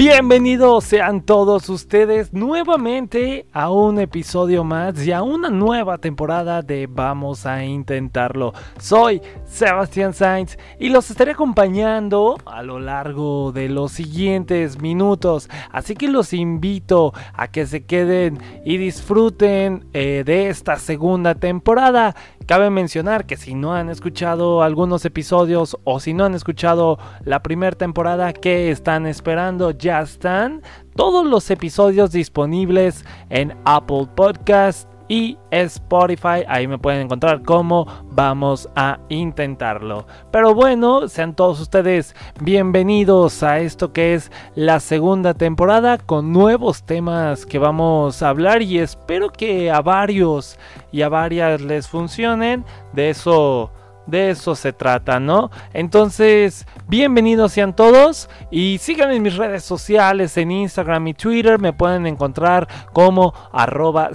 Bienvenidos sean todos ustedes nuevamente a un episodio más y a una nueva temporada de Vamos a Intentarlo. Soy Sebastián Sainz y los estaré acompañando a lo largo de los siguientes minutos. Así que los invito a que se queden y disfruten eh, de esta segunda temporada. Cabe mencionar que si no han escuchado algunos episodios o si no han escuchado la primera temporada, ¿qué están esperando? Ya están todos los episodios disponibles en Apple Podcast y Spotify. Ahí me pueden encontrar como vamos a intentarlo. Pero bueno, sean todos ustedes bienvenidos a esto que es la segunda temporada con nuevos temas que vamos a hablar y espero que a varios y a varias les funcionen. De eso de eso se trata, ¿no? Entonces, bienvenidos sean todos y síganme en mis redes sociales, en Instagram y Twitter, me pueden encontrar como arroba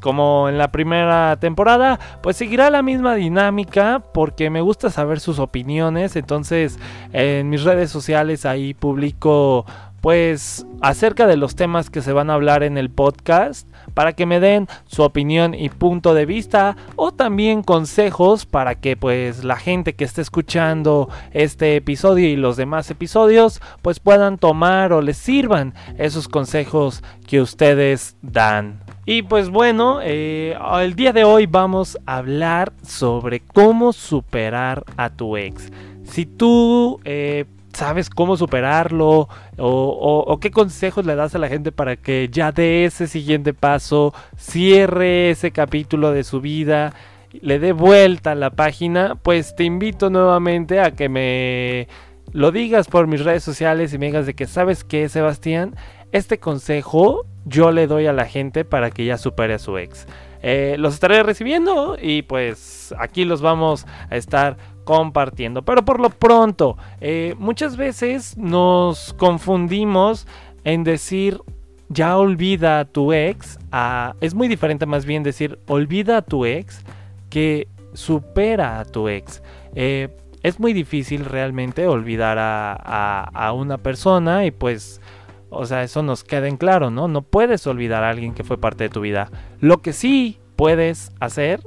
Como en la primera temporada, pues seguirá la misma dinámica porque me gusta saber sus opiniones, entonces en mis redes sociales ahí publico pues acerca de los temas que se van a hablar en el podcast para que me den su opinión y punto de vista o también consejos para que pues la gente que esté escuchando este episodio y los demás episodios pues puedan tomar o les sirvan esos consejos que ustedes dan. Y pues bueno, eh, el día de hoy vamos a hablar sobre cómo superar a tu ex. Si tú eh, sabes cómo superarlo o, qué consejos le das a la gente para que ya dé ese siguiente paso, cierre ese capítulo de su vida, le dé vuelta a la página, pues te invito nuevamente a que me lo digas por mis redes sociales y me digas de que sabes que Sebastián, este consejo yo le doy a la gente para que ya supere a su ex. Eh, los estaré recibiendo y pues aquí los vamos a estar compartiendo. Pero por lo pronto, eh, muchas veces nos confundimos en decir ya olvida a tu ex. es muy diferente más bien decir olvida a tu ex que supera a tu ex. Eh, es muy difícil realmente olvidar a, a, una persona y pues, o sea, eso nos queda en claro, ¿no? No puedes olvidar a alguien que fue parte de tu vida. Lo que sí puedes hacer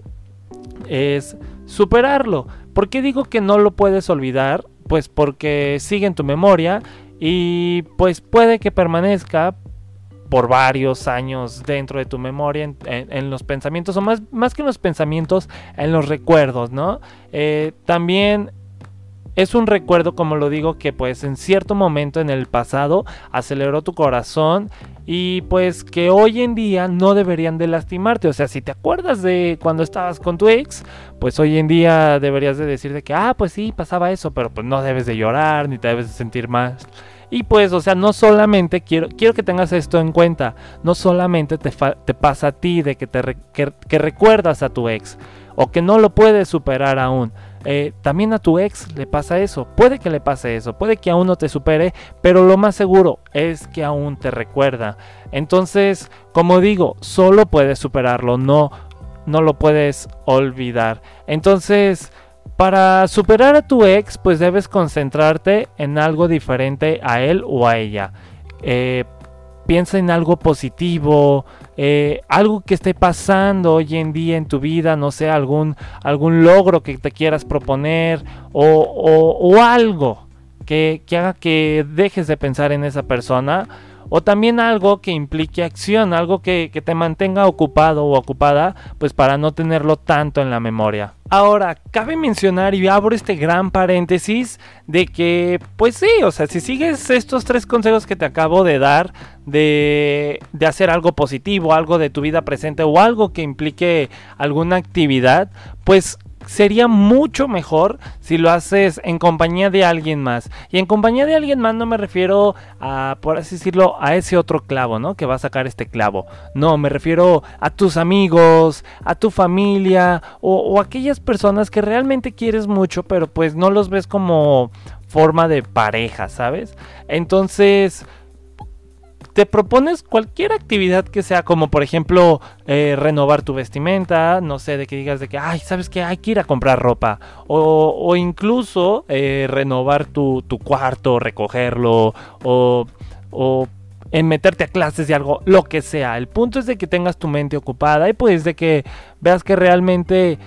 es superarlo. ¿Por qué digo que no lo puedes olvidar? Pues porque sigue en tu memoria y pues puede que permanezca por varios años dentro de tu memoria, en, los pensamientos, o más, más que en los pensamientos, en los recuerdos, ¿no? Eh, también es un recuerdo, como lo digo, que pues en cierto momento en el pasado aceleró tu corazón y pues que hoy en día no deberían de lastimarte. O sea, si te acuerdas de cuando estabas con tu ex, pues hoy en día deberías de decir de que, ah, pues sí, pasaba eso, pero pues no debes de llorar ni te debes de sentir más. Y pues, o sea, no solamente quiero, quiero que tengas esto en cuenta, no solamente te, pasa a ti de que, te que recuerdas a tu ex o que no lo puedes superar aún eh, también a tu ex le pasa eso. Puede que le pase eso, puede que aún no te supere, pero lo más seguro es que aún te recuerda. Entonces, como digo, solo puedes superarlo, no, no lo puedes olvidar. Entonces, para superar a tu ex, pues debes concentrarte en algo diferente a él o a ella. Eh, piensa en algo positivo, eh, algo que esté pasando hoy en día en tu vida, no sé, algún, algún logro que te quieras proponer o, algo que, que haga que dejes de pensar en esa persona o también algo que implique acción, algo que, te mantenga ocupado o ocupada, pues para no tenerlo tanto en la memoria. Ahora, cabe mencionar y abro este gran paréntesis de que, pues sí, o sea, si sigues estos tres consejos que te acabo de dar, de, de hacer algo positivo, algo de tu vida presente o algo que implique alguna actividad, pues sería mucho mejor si lo haces en compañía de alguien más. Y en compañía de alguien más no me refiero a, por así decirlo, a ese otro clavo, ¿no? Que va a sacar este clavo. No, me refiero a tus amigos, a tu familia o, o aquellas personas que realmente quieres mucho, pero pues no los ves como forma de pareja, ¿sabes? Entonces te propones cualquier actividad que sea como por ejemplo eh, renovar tu vestimenta, no sé, de que digas de que, ay, sabes que hay que ir a comprar ropa, o, incluso eh, renovar tu, tu, cuarto, recogerlo, o o en meterte a clases de algo, lo que sea. El punto es de que tengas tu mente ocupada y pues de que veas que realmente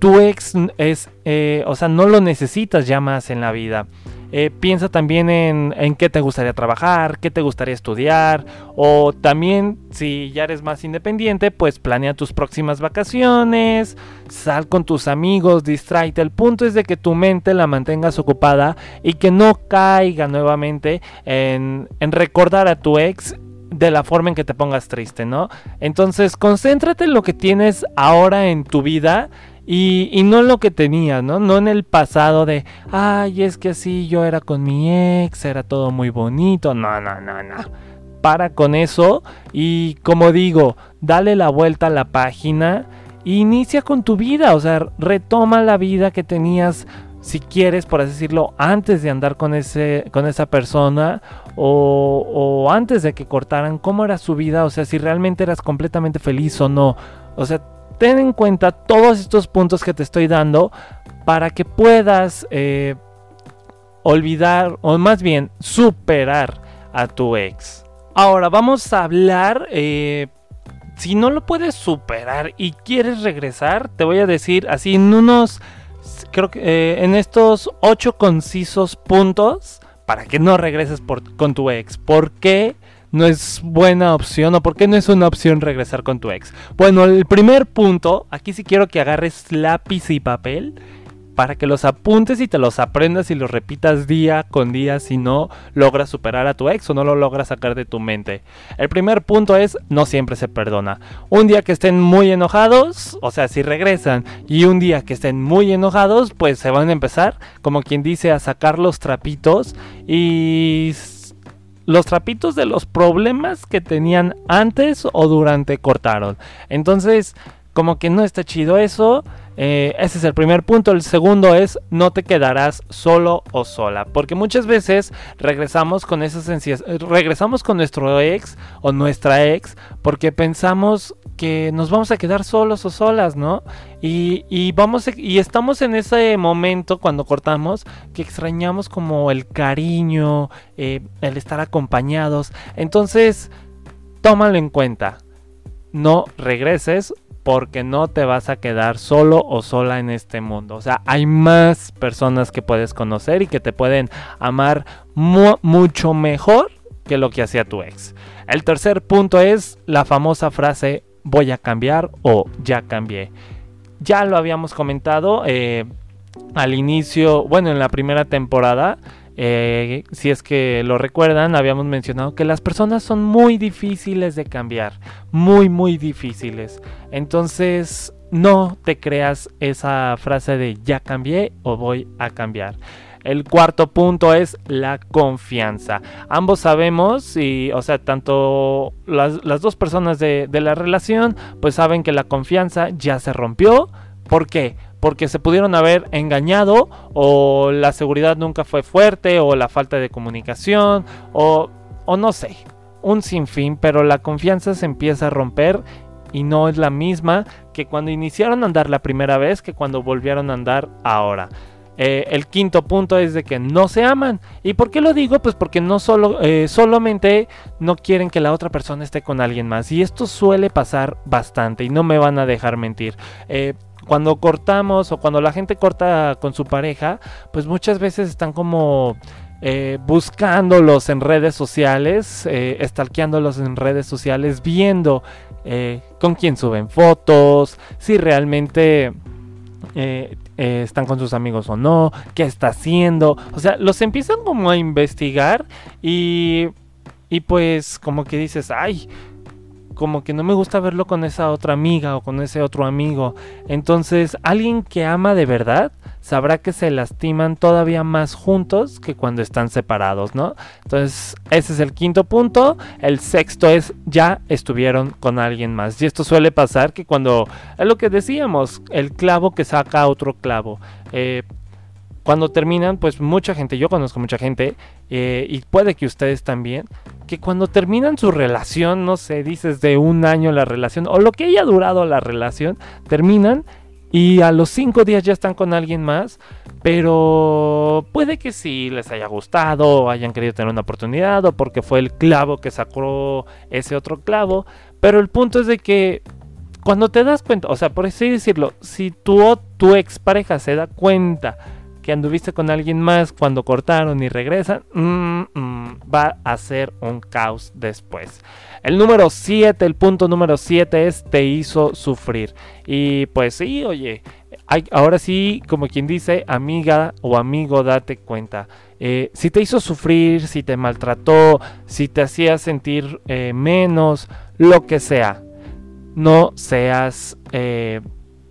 tu ex es, eh, o sea, no lo necesitas ya más en la vida. Eh, piensa también en, en, qué te gustaría trabajar, qué te gustaría estudiar, o también si ya eres más independiente, pues planea tus próximas vacaciones, sal con tus amigos, distráete. El punto es de que tu mente la mantengas ocupada y que no caiga nuevamente en, en recordar a tu ex de la forma en que te pongas triste, ¿no? Entonces, concéntrate en lo que tienes ahora en tu vida y, y, no lo que tenías, ¿no? No en el pasado de, ay, es que así yo era con mi ex, era todo muy bonito. No, no, no, no. Para con eso y como digo, dale la vuelta a la página e inicia con tu vida, o sea, retoma la vida que tenías si quieres, por así decirlo, antes de andar con, ese, con esa persona o, o, antes de que cortaran, cómo era su vida, o sea, si realmente eras completamente feliz o no. O sea, ten en cuenta todos estos puntos que te estoy dando para que puedas eh, olvidar o más bien superar a tu ex. Ahora vamos a hablar, eh, si no lo puedes superar y quieres regresar, te voy a decir así en unos, creo que eh, en estos ocho concisos puntos para que no regreses por, con tu ex. ¿Por qué? No es buena opción o por qué no es una opción regresar con tu ex. Bueno, el primer punto, aquí sí quiero que agarres lápiz y papel para que los apuntes y te los aprendas y los repitas día con día si no logras superar a tu ex o no lo logras sacar de tu mente. El primer punto es no siempre se perdona. Un día que estén muy enojados, o sea, si regresan y un día que estén muy enojados, pues se van a empezar, como quien dice, a sacar los trapitos y los trapitos de los problemas que tenían antes o durante cortaron. Entonces, como que no está chido eso. Eh, ese es el primer punto. El segundo es no te quedarás solo o sola. Porque muchas veces regresamos con esas regresamos con nuestro ex o nuestra ex porque pensamos que nos vamos a quedar solos o solas, ¿no? Y, vamos y estamos en ese momento cuando cortamos que extrañamos como el cariño, eh, el estar acompañados. Entonces, tómalo en cuenta. No regreses porque no te vas a quedar solo o sola en este mundo. O sea, hay más personas que puedes conocer y que te pueden amar mucho mejor que lo que hacía tu ex. El tercer punto es la famosa frase voy a cambiar o ya cambié. Ya lo habíamos comentado eh, al inicio, bueno, en la primera temporada. Eh, si es que lo recuerdan, habíamos mencionado que las personas son muy difíciles de cambiar, muy, muy difíciles. Entonces, no te creas esa frase de ya cambié o voy a cambiar. El cuarto punto es la confianza. Ambos sabemos, y, o sea, tanto las, dos personas de, de la relación, pues saben que la confianza ya se rompió. ¿Por qué? Porque se pudieron haber engañado o la seguridad nunca fue fuerte o la falta de comunicación o, o no sé, un sinfín, pero la confianza se empieza a romper y no es la misma que cuando iniciaron a andar la primera vez que cuando volvieron a andar ahora. Eh, el quinto punto es de que no se aman. ¿Y por qué lo digo? Pues porque no solo, eh, solamente no quieren que la otra persona esté con alguien más. Y esto suele pasar bastante y no me van a dejar mentir. Eh, cuando cortamos o cuando la gente corta con su pareja, pues muchas veces están como eh, buscándolos en redes sociales, eh, estalqueándolos en redes sociales, viendo eh, con quién suben fotos, si realmente están con sus amigos o no, qué está haciendo. O sea, los empiezan como a investigar y, y pues como que dices, ay, como que no me gusta verlo con esa otra amiga o con ese otro amigo. Entonces, alguien que ama de verdad sabrá que se lastiman todavía más juntos que cuando están separados, ¿no? Entonces, ese es el quinto punto. El sexto es ya estuvieron con alguien más. Y esto suele pasar que cuando, es lo que decíamos, el clavo que saca otro clavo. Eh, cuando terminan, pues mucha gente, yo conozco mucha gente, eh, y puede que ustedes también, que cuando terminan su relación, no sé, dices de un año la relación, o lo que haya durado la relación, terminan y a los cinco días ya están con alguien más, Pero puede que sí les haya gustado, o hayan querido tener una oportunidad, o porque fue el clavo que sacó ese otro clavo. Pero el punto es de que cuando te das cuenta, o sea, por así decirlo, si tu, tu expareja se da cuenta anduviste con alguien más cuando cortaron y regresan, mm, mm, va a ser un caos después. El número 7, el punto número 7 es te hizo sufrir. Y pues sí, oye, ahora sí, como quien dice, amiga o amigo, date cuenta. Eh, si te hizo sufrir, si te maltrató, si te hacía sentir eh, menos, lo que sea, no seas... Eh,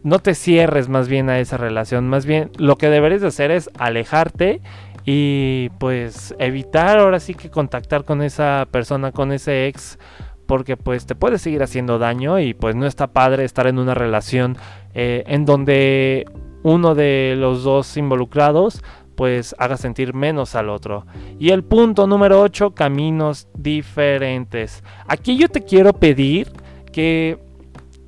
no te cierres más bien a esa relación, más bien lo que deberías hacer es alejarte y pues evitar ahora sí que contactar con esa persona, con ese ex, porque pues te puede seguir haciendo daño y pues no está padre estar en una relación eh, en donde uno de los dos involucrados pues haga sentir menos al otro. Y el punto número 8, caminos diferentes. Aquí yo te quiero pedir que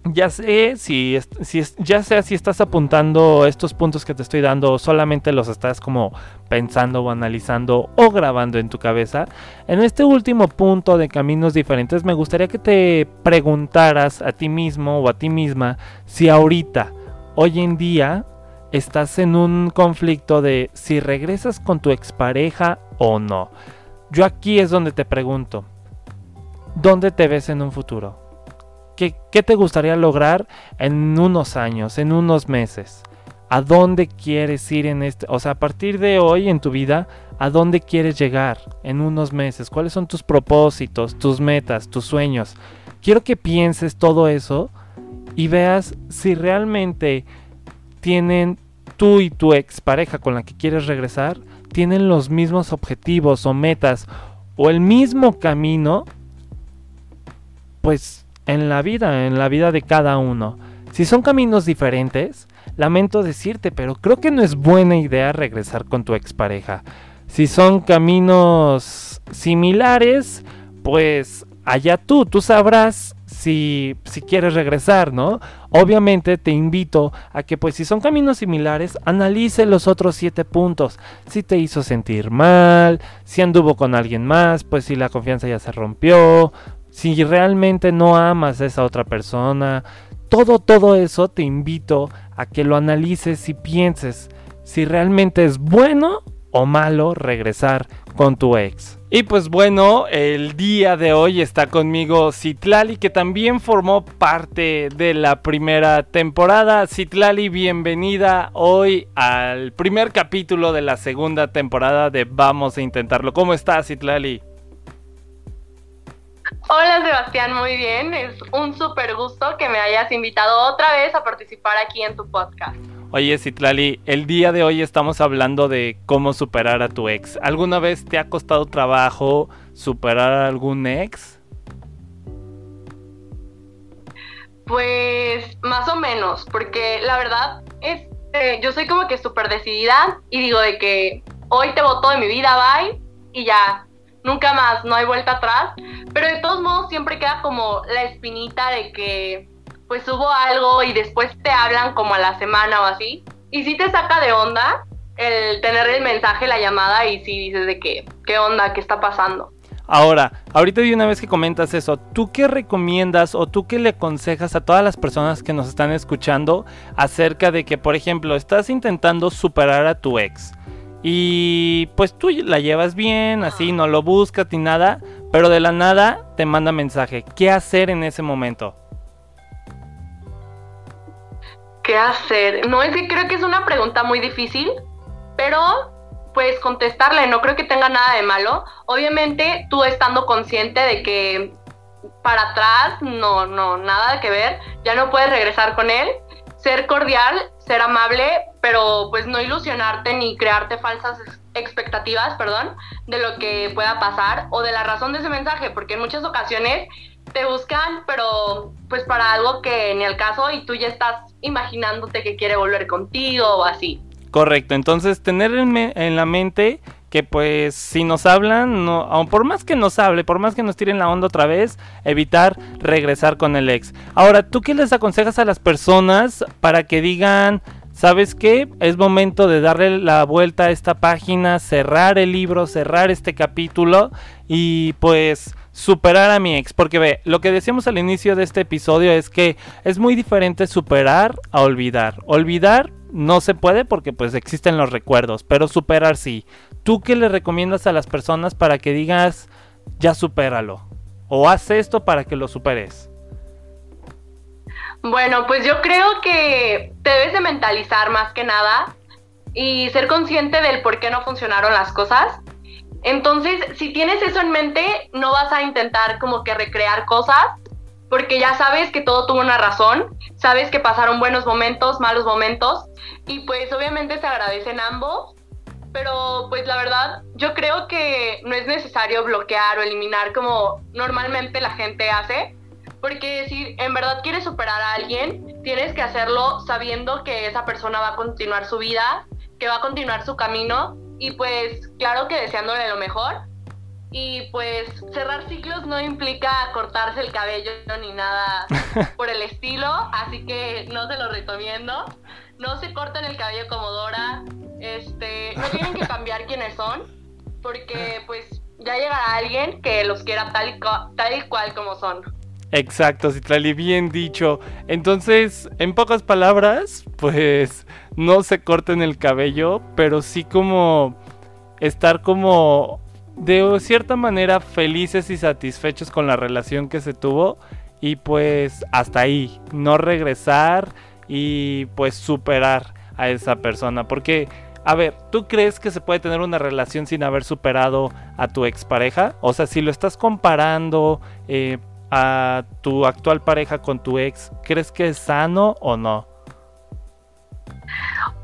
ya sé si, si ya sea si estás apuntando estos puntos que te estoy dando o solamente los estás como pensando o analizando o grabando en tu cabeza. En este último punto de caminos diferentes me gustaría que te preguntaras a ti mismo o a ti misma si ahorita, hoy en día, estás en un conflicto de si regresas con tu expareja o no. Yo aquí es donde te pregunto, ¿dónde te ves en un futuro? ¿Qué, te gustaría lograr en unos años, en unos meses? ¿A dónde quieres ir en este? O sea, a partir de hoy en tu vida, ¿a dónde quieres llegar en unos meses? ¿Cuáles son tus propósitos, tus metas, tus sueños? Quiero que pienses todo eso y veas si realmente tienen tú y tu expareja con la que quieres regresar, tienen los mismos objetivos o metas o el mismo camino, pues en la vida, en la vida de cada uno. Si son caminos diferentes, lamento decirte, pero creo que no es buena idea regresar con tu expareja. Si son caminos similares, pues allá tú, tú sabrás si, si quieres regresar, ¿no? Obviamente te invito a que pues si son caminos similares, analice los otros siete puntos. Si te hizo sentir mal, si anduvo con alguien más, pues si la confianza ya se rompió, si realmente no amas a esa otra persona, todo, todo eso te invito a que lo analices y pienses si realmente es bueno o malo regresar con tu ex. Y pues bueno, el día de hoy está conmigo Citlali, que también formó parte de la primera temporada. Citlali, bienvenida hoy al primer capítulo de la segunda temporada de Vamos a Intentarlo. ¿Cómo estás, Citlali? Hola Sebastián, muy bien. Es un súper gusto que me hayas invitado otra vez a participar aquí en tu podcast. Oye, Citlali, el día de hoy estamos hablando de cómo superar a tu ex. ¿Alguna vez te ha costado trabajo superar a algún ex? Pues más o menos, porque la verdad es que yo soy como que súper decidida y digo de que hoy te voto de mi vida, bye, y ya, nunca más, no hay vuelta atrás. Pero de todos modos siempre queda como la espinita de que pues hubo algo y después te hablan como a la semana o así. Y si te saca de onda el tener el mensaje, la llamada y si dices de que, ¿qué onda? ¿Qué está pasando? Ahora, ahorita de una vez que comentas eso, ¿tú qué recomiendas o tú qué le aconsejas a todas las personas que nos están escuchando acerca de que, por ejemplo, estás intentando superar a tu ex? Y pues tú la llevas bien, así, no lo buscas ni nada, pero de la nada te manda mensaje. ¿Qué hacer en ese momento? ¿Qué hacer? No, es que creo que es una pregunta muy difícil, pero pues contestarle, no creo que tenga nada de malo. Obviamente tú estando consciente de que para atrás, no, no, nada que ver, ya no puedes regresar con él. Ser cordial, ser amable, pero pues no ilusionarte ni crearte falsas expectativas, perdón, de lo que pueda pasar o de la razón de ese mensaje, porque en muchas ocasiones te buscan, pero pues para algo que ni al caso y tú ya estás imaginándote que quiere volver contigo o así. Correcto, entonces tener en, la mente que pues si nos hablan, no, por más que nos hable, por más que nos tiren la onda otra vez, evitar regresar con el ex. Ahora, ¿tú qué les aconsejas a las personas para que digan ¿sabes qué? Es momento de darle la vuelta a esta página, cerrar el libro, cerrar este capítulo y pues superar a mi ex. Porque ve, lo que decíamos al inicio de este episodio es que es muy diferente superar a olvidar. Olvidar no se puede porque pues existen los recuerdos, pero superar sí. ¿Tú qué le recomiendas a las personas para que digas, ya supéralo? O haz esto para que lo superes. Bueno, pues yo creo que te debes de mentalizar más que nada y ser consciente del por qué no funcionaron las cosas. Entonces, si tienes eso en mente, no vas a intentar como que recrear cosas, porque ya sabes que todo tuvo una razón, sabes que pasaron buenos momentos, malos momentos, y pues obviamente se agradecen ambos, pero pues la verdad, yo creo que no es necesario bloquear o eliminar como normalmente la gente hace, porque si en verdad quieres superar a alguien, tienes que hacerlo sabiendo que esa persona va a continuar su vida, que va a continuar su camino y pues claro que deseándole lo mejor. Y pues cerrar ciclos no implica cortarse el cabello ni nada por el estilo, así que no se lo recomiendo. No se corten el cabello como Dora, este, no tienen que cambiar quiénes son, porque pues ya llegará alguien que los quiera tal y, tal y cual como son. Exacto, Citlali, bien dicho. Entonces, en pocas palabras, pues no se corten el cabello, pero sí como estar como de cierta manera felices y satisfechos con la relación que se tuvo y pues hasta ahí, no regresar y pues superar a esa persona, porque a ver, ¿tú crees que se puede tener una relación sin haber superado a tu expareja? O sea, si lo estás comparando, eh, a tu actual pareja con tu ex, ¿crees que es sano o no?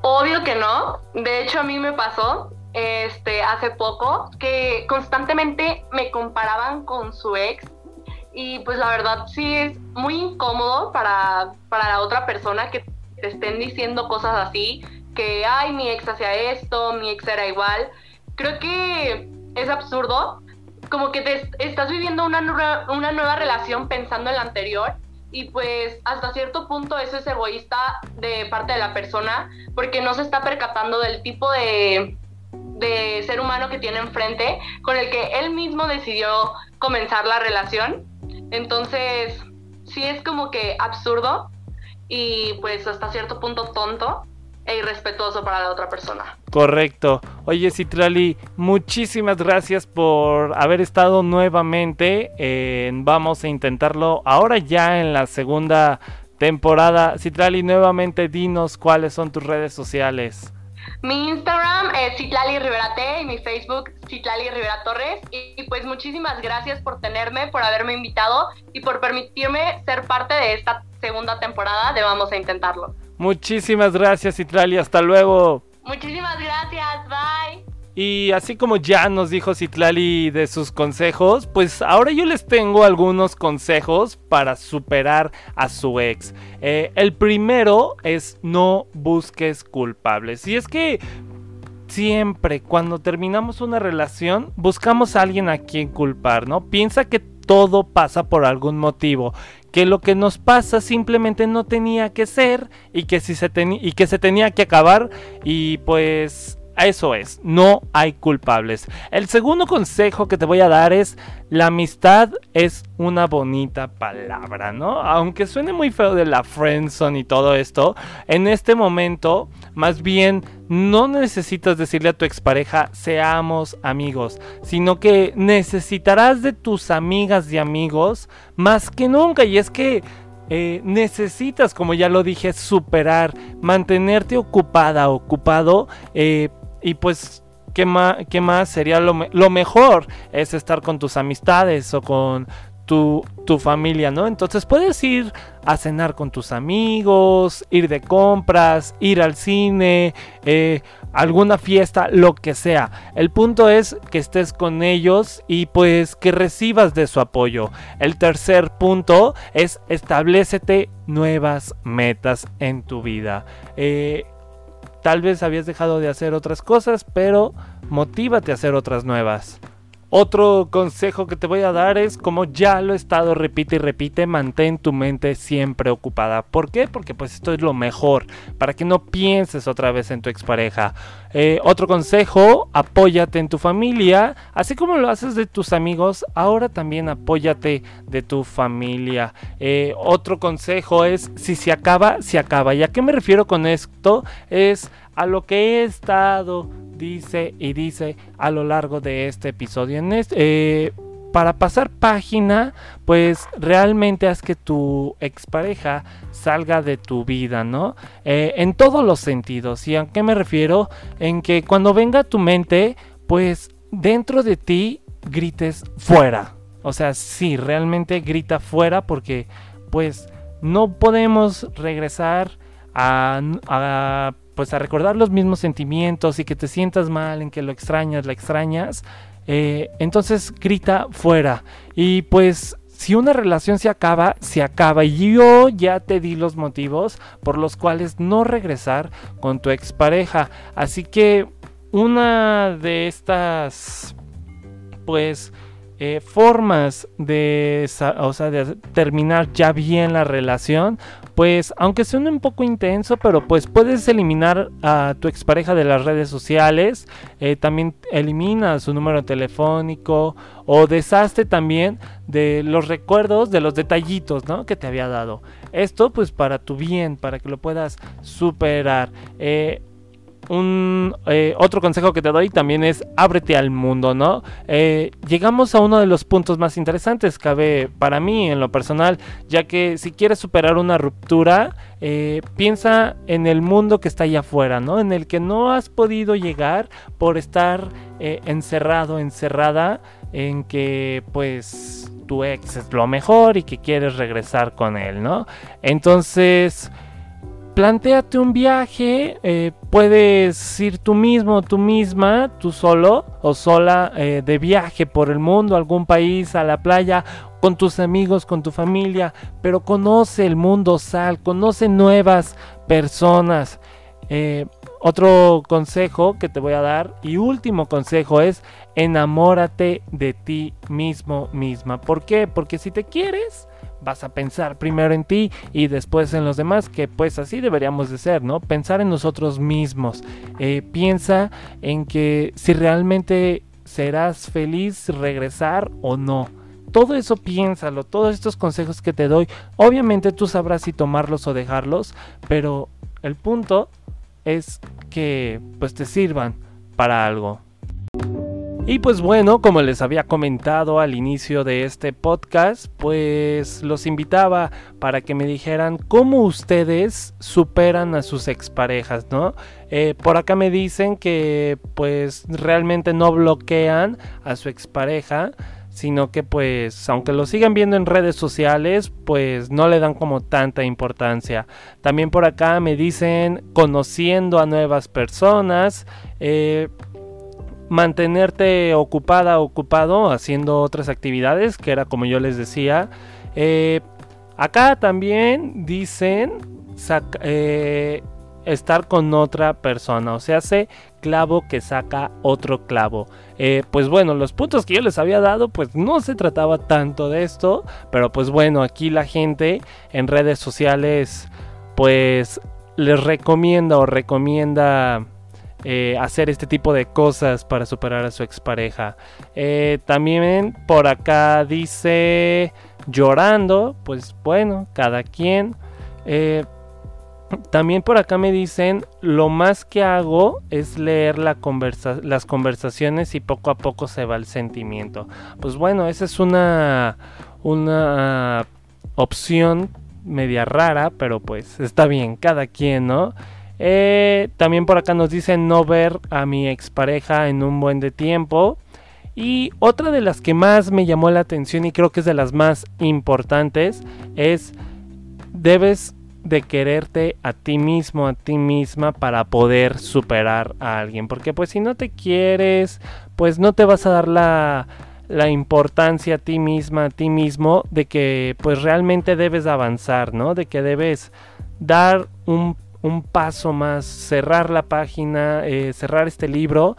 Obvio que no. De hecho, a mí me pasó este, hace poco que constantemente me comparaban con su ex y pues la verdad sí es muy incómodo para, para la otra persona que te estén diciendo cosas así, que, ay, mi ex hacía esto, mi ex era igual. Creo que es absurdo como que te estás viviendo una, una nueva relación pensando en la anterior y pues hasta cierto punto eso es egoísta de parte de la persona porque no se está percatando del tipo de, de ser humano que tiene enfrente con el que él mismo decidió comenzar la relación. Entonces, sí es como que absurdo y pues hasta cierto punto tonto e irrespetuoso para la otra persona. Correcto. Oye, Citrali, muchísimas gracias por haber estado nuevamente en Vamos a intentarlo ahora ya en la segunda temporada. Citrali, nuevamente dinos cuáles son tus redes sociales. Mi Instagram es Citlali Rivera T y mi Facebook Citlali Rivera Torres. Y, pues muchísimas gracias por tenerme, por haberme invitado y por permitirme ser parte de esta segunda temporada de Vamos a Intentarlo. Muchísimas gracias, Citlali. Hasta luego. Muchísimas gracias. Bye. Y así como ya nos dijo Citlali de sus consejos, pues ahora yo les tengo algunos consejos para superar a su ex. Eh, el primero es no busques culpables. Y es que siempre cuando terminamos una relación buscamos a alguien a quien culpar, ¿no? Piensa que todo pasa por algún motivo que lo que nos pasa simplemente no tenía que ser y que, si y que se tenía que acabar y pues eso es, no hay culpables. El segundo consejo que te voy a dar es, la amistad es una bonita palabra, ¿no? Aunque suene muy feo de la friendzone y todo esto, en este momento, más bien, no necesitas decirle a tu expareja, seamos amigos, sino que necesitarás de tus amigas y amigos más que nunca. Y es que eh, necesitas, como ya lo dije, superar, mantenerte ocupada, ocupado, eh, y pues, ¿qué más, qué más sería lo, lo, mejor? Es estar con tus amistades o con tu, tu, familia, ¿no? Entonces puedes ir a cenar con tus amigos, ir de compras, ir al cine, eh, alguna fiesta, lo que sea. El punto es que estés con ellos y pues que recibas de su apoyo. El tercer punto es establecete nuevas metas en tu vida. Eh, Tal vez habías dejado de hacer otras cosas, pero motívate a hacer otras nuevas. Otro consejo que te voy a dar es, como ya lo he estado repite y repite, mantén tu mente siempre ocupada. ¿Por qué? Porque pues esto es lo mejor, para que no pienses otra vez en tu expareja. Eh, otro consejo, apóyate en tu familia, así como lo haces de tus amigos, ahora también apóyate de tu familia. Eh, otro consejo es, si se acaba, se acaba. ¿Y a qué me refiero con esto? Es a lo que he estado dice y dice a lo largo de este episodio. En este, eh, para pasar página, pues realmente haz que tu expareja salga de tu vida, ¿no? Eh, en todos los sentidos. ¿Y a qué me refiero? En que cuando venga a tu mente, pues dentro de ti grites fuera. O sea, sí, realmente grita fuera porque pues no podemos regresar a, a pues a recordar los mismos sentimientos y que te sientas mal, en que lo extrañas, la extrañas, eh, entonces grita fuera. Y pues si una relación se acaba, se acaba. Y yo ya te di los motivos por los cuales no regresar con tu expareja. Así que una de estas, pues, eh, formas de, o sea, de terminar ya bien la relación, pues aunque suene un poco intenso, pero pues puedes eliminar a tu expareja de las redes sociales, eh, también elimina su número telefónico o deshazte también de los recuerdos, de los detallitos, ¿no? Que te había dado. Esto pues para tu bien, para que lo puedas superar. Eh, un eh, otro consejo que te doy también es ábrete al mundo, ¿no? Eh, llegamos a uno de los puntos más interesantes, cabe para mí en lo personal, ya que si quieres superar una ruptura, eh, piensa en el mundo que está allá afuera, ¿no? En el que no has podido llegar por estar encerrado, encerrada, en que pues tu ex es lo mejor y que quieres regresar con él, ¿no? Entonces planteate un viaje, eh, puedes ir tú mismo, tú misma, tú solo o sola eh, de viaje por el mundo, algún país, a la playa, con tus amigos, con tu familia, pero conoce el mundo, sal, conoce nuevas personas. Eh, otro consejo que te voy a dar y último consejo es enamórate de ti mismo, misma. ¿Por qué? Porque si te quieres, vas a pensar primero en ti y después en los demás, que pues así deberíamos de ser, ¿no? Pensar en nosotros mismos. Eh, piensa en que si realmente serás feliz regresar o no. Todo eso piénsalo, todos estos consejos que te doy, obviamente tú sabrás si tomarlos o dejarlos, pero el punto es que pues te sirvan para algo. Y pues bueno, como les había comentado al inicio de este podcast, pues los invitaba para que me dijeran cómo ustedes superan a sus exparejas, ¿no? Eh, por acá me dicen que pues realmente no bloquean a su expareja, sino que pues aunque lo sigan viendo en redes sociales, pues no le dan como tanta importancia. También por acá me dicen conociendo a nuevas personas, eh, mantenerte ocupada, ocupado, haciendo otras actividades, que era como yo les decía. Eh, acá también dicen eh, estar con otra persona, o sea, hace clavo que saca otro clavo. Eh, pues bueno, los puntos que yo les había dado, pues no se trataba tanto de esto, pero pues bueno, aquí la gente en redes sociales, pues les recomienda o recomienda eh, hacer este tipo de cosas para superar a su expareja. Eh, también por acá dice llorando, pues bueno, cada quien. Eh, también por acá me dicen, lo más que hago es leer la las conversaciones y poco a poco se va el sentimiento. Pues bueno, esa es una, una opción media rara, pero pues está bien, cada quien, ¿no? Eh, también por acá nos dicen no ver a mi expareja en un buen de tiempo. Y otra de las que más me llamó la atención y creo que es de las más importantes es debes de quererte a ti mismo, a ti misma para poder superar a alguien. Porque pues si no te quieres, pues no te vas a dar la, la importancia a ti misma, a ti mismo, de que pues realmente debes avanzar, ¿no? De que debes dar un un paso más, cerrar la página, eh, cerrar este libro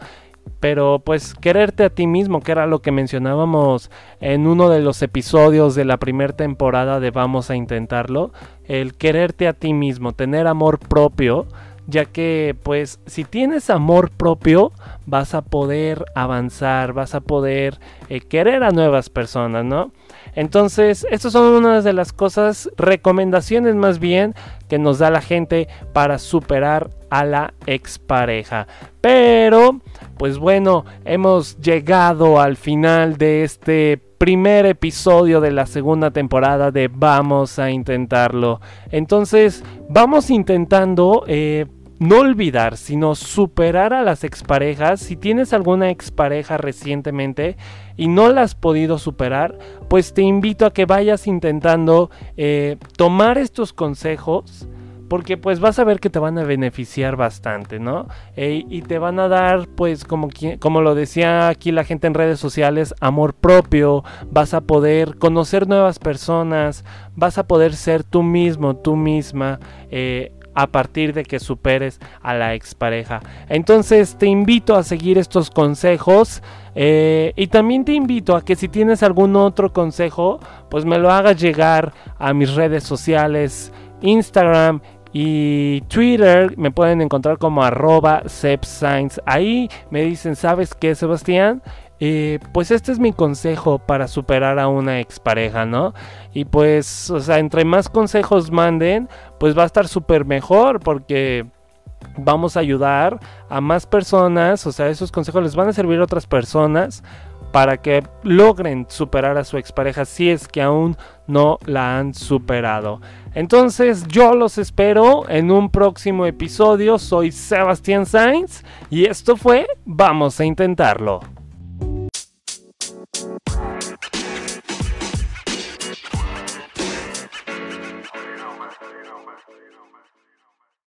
pero pues quererte a ti mismo, que era lo que mencionábamos en uno de los episodios de la primera temporada de Vamos a intentarlo, el quererte a ti mismo, tener amor propio, ya que pues si tienes amor propio vas a poder avanzar, vas a poder eh, querer a nuevas personas, ¿no? Entonces, estas son unas de las cosas, recomendaciones más bien, que nos da la gente para superar a la expareja. Pero, pues bueno, hemos llegado al final de este primer episodio de la segunda temporada de Vamos a intentarlo. Entonces, vamos intentando... Eh, no olvidar, sino superar a las exparejas. Si tienes alguna expareja recientemente y no la has podido superar, pues te invito a que vayas intentando eh, tomar estos consejos. Porque pues vas a ver que te van a beneficiar bastante, ¿no? E, y te van a dar, pues como, como lo decía aquí la gente en redes sociales, amor propio, vas a poder conocer nuevas personas, vas a poder ser tú mismo, tú misma. Eh, a partir de que superes a la expareja. Entonces te invito a seguir estos consejos eh, y también te invito a que si tienes algún otro consejo, pues me lo hagas llegar a mis redes sociales, Instagram y Twitter me pueden encontrar como arroba Ahí me dicen, ¿sabes qué, Sebastián? Eh, pues este es mi consejo para superar a una expareja, ¿no? Y pues, o sea, entre más consejos manden, pues va a estar súper mejor porque vamos a ayudar a más personas, o sea, esos consejos les van a servir a otras personas para que logren superar a su expareja si es que aún no la han superado. Entonces yo los espero en un próximo episodio. Soy Sebastián Sainz y esto fue Vamos a intentarlo. Bye.